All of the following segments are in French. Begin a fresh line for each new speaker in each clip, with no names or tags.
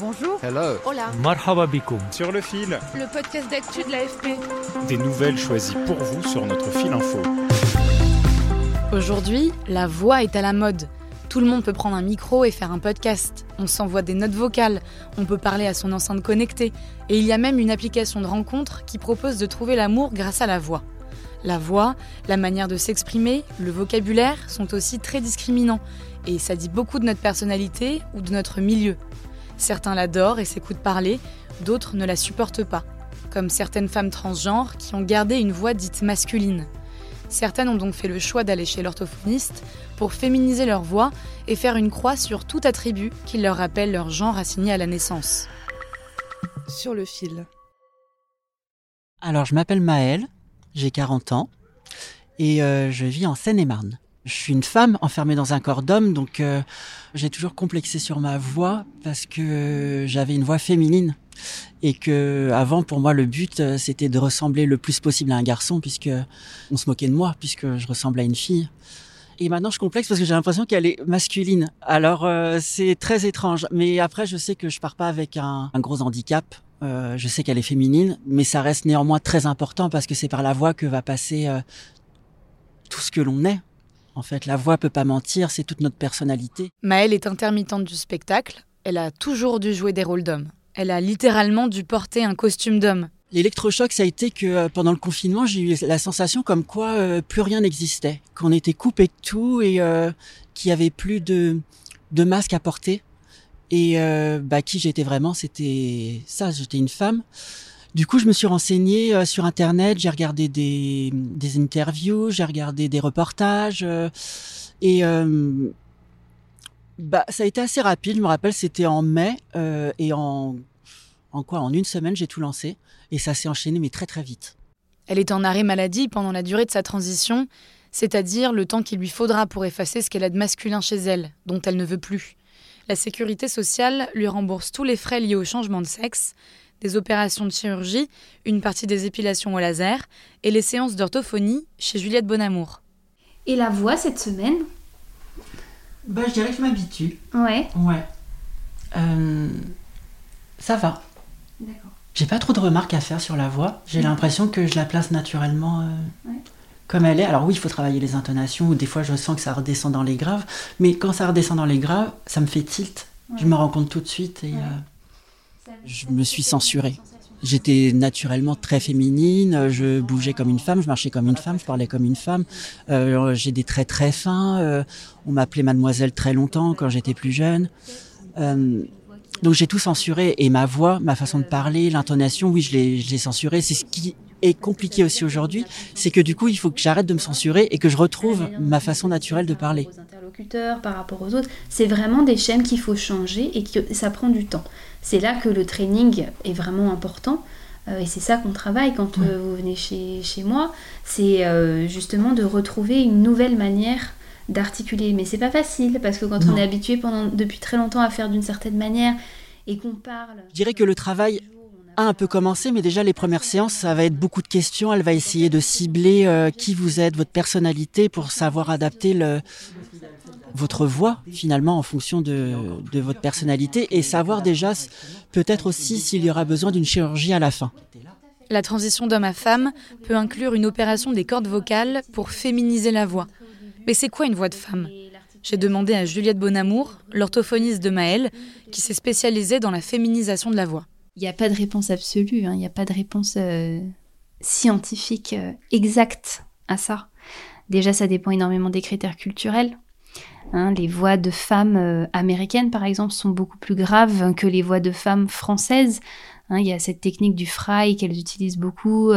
Bonjour.
Hello.
Hola.
Marhaba bikoum.
Sur le fil,
Le podcast d'actu de l'AFP.
des nouvelles choisies pour vous sur notre fil info.
Aujourd'hui, la voix est à la mode. Tout le monde peut prendre un micro et faire un podcast. On s'envoie des notes vocales, on peut parler à son enceinte connectée, et il y a même une application de rencontre qui propose de trouver l'amour grâce à la voix. La voix, la manière de s'exprimer, le vocabulaire sont aussi très discriminants, et ça dit beaucoup de notre personnalité ou de notre milieu. Certains l'adorent et s'écoutent parler, d'autres ne la supportent pas, comme certaines femmes transgenres qui ont gardé une voix dite masculine. Certaines ont donc fait le choix d'aller chez l'orthophoniste pour féminiser leur voix et faire une croix sur tout attribut qui leur rappelle leur genre assigné à la naissance.
Sur le fil.
Alors, je m'appelle Maëlle, j'ai 40 ans et euh, je vis en Seine-et-Marne. Je suis une femme enfermée dans un corps d'homme, donc euh, j'ai toujours complexé sur ma voix parce que j'avais une voix féminine et que avant pour moi le but euh, c'était de ressembler le plus possible à un garçon puisque on se moquait de moi puisque je ressemblais à une fille. Et maintenant je complexe parce que j'ai l'impression qu'elle est masculine. Alors euh, c'est très étrange, mais après je sais que je pars pas avec un, un gros handicap. Euh, je sais qu'elle est féminine, mais ça reste néanmoins très important parce que c'est par la voix que va passer euh, tout ce que l'on est. En fait, la voix peut pas mentir, c'est toute notre personnalité.
Maëlle est intermittente du spectacle, elle a toujours dû jouer des rôles d'homme. Elle a littéralement dû porter un costume d'homme.
L'électrochoc, ça a été que euh, pendant le confinement, j'ai eu la sensation comme quoi euh, plus rien n'existait, qu'on était coupé de tout et euh, qu'il y avait plus de, de masque à porter. Et euh, bah, qui j'étais vraiment, c'était ça, j'étais une femme. Du coup, je me suis renseignée euh, sur Internet, j'ai regardé des, des interviews, j'ai regardé des reportages. euh, et euh, bah, ça a été assez rapide, je me rappelle, c'était en mai. et en, en quoi En une semaine, j'ai tout lancé. Et ça s'est enchaîné, mais très très vite.
Elle est en arrêt maladie pendant la durée de sa transition, c'est-à-dire le temps qu'il lui faudra pour effacer ce qu'elle a de masculin chez elle, dont elle ne veut plus. La sécurité sociale lui rembourse tous les frais liés au changement de sexe, des opérations de chirurgie, une partie des épilations au laser et les séances d'orthophonie chez Juliette Bonamour.
Et la voix cette semaine
Bah, je dirais que je m'habitue.
Ouais.
Ouais. Euh, ça va.
D'accord.
J'ai pas trop de remarques à faire sur la voix. J'ai l'impression que je la place naturellement euh,
Ouais.
comme elle est. Alors oui, il faut travailler les intonations, ou des fois je sens que ça redescend dans les graves. Mais quand ça redescend dans les graves, ça me fait tilt. Je me rends compte tout de suite et euh, je me suis censurée. J'étais naturellement très féminine, je bougeais comme une femme, je marchais comme une femme, je parlais comme une femme. Euh, j'ai des traits très fins. euh, on m'appelait mademoiselle très longtemps quand j'étais plus jeune. Euh, donc j'ai tout censuré et ma voix, ma façon de parler, l'intonation, oui, je l'ai, je l'ai censuré. C'est ce qui est compliqué aussi aujourd'hui, c'est que du coup, il faut que j'arrête de me censurer et que je retrouve ma façon naturelle de parler.
Interlocuteurs, par rapport aux autres, c'est vraiment des chaînes qu'il faut changer et que ça prend du temps. C'est là que le training est vraiment important. euh, et c'est ça qu'on travaille quand euh, vous venez chez, chez moi. C'est euh, justement de retrouver une nouvelle manière d'articuler. Mais c'est pas facile parce que quand on est habitué pendant, depuis très longtemps à faire d'une certaine manière et qu'on parle.
Je dirais que le travail a un peu commencé, mais déjà les premières séances, ça va être beaucoup de questions. Elle va essayer de cibler euh, qui vous êtes, votre personnalité, pour savoir adapter votre voix finalement en fonction de, votre personnalité et savoir déjà peut-être aussi s'il y aura besoin d'une chirurgie à la fin.
La transition d'homme à femme peut inclure une opération des cordes vocales pour féminiser la voix. Mais c'est quoi une voix de femme? J'ai demandé à Juliette Bonamour, l'orthophoniste de Maëlle, qui s'est spécialisée dans la féminisation de la voix.
Il n'y a pas de réponse absolue, hein, il n'y a pas de réponse euh, scientifique euh, exacte à ça. Déjà, ça dépend énormément des critères culturels. Hein, les voix de femmes euh, américaines, par exemple, sont beaucoup plus graves que les voix de femmes françaises. Hein, il y a cette technique du fry qu'elles utilisent beaucoup,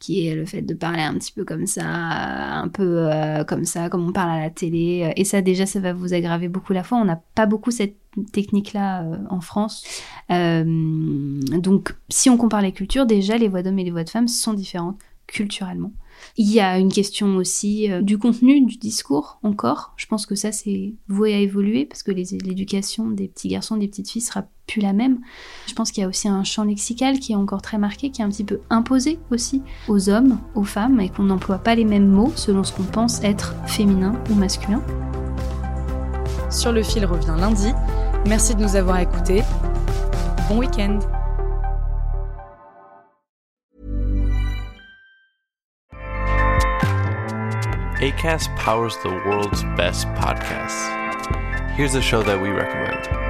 qui est le fait de parler un petit peu comme ça, un peu comme ça, comme on parle à la télé. Et ça, déjà, ça va vous aggraver beaucoup la foi. On n'a pas beaucoup cette technique-là euh, en France. donc, si on compare les cultures, déjà, les voix d'hommes et les voix de femmes sont différentes culturellement. Il y a une question aussi euh, du contenu du discours encore. Je pense que ça c'est voué à évoluer parce que l'éducation des petits garçons, des petites filles sera plus la même. Je pense qu'il y a aussi un champ lexical qui est encore très marqué, qui est un petit peu imposé aussi aux hommes, aux femmes et qu'on n'emploie pas les mêmes mots selon ce qu'on pense être féminin ou masculin.
Sur le fil revient lundi. Merci de nous avoir écoutés. Bon week-end.
ACAST powers the world's best podcasts. Here's a show that we recommend.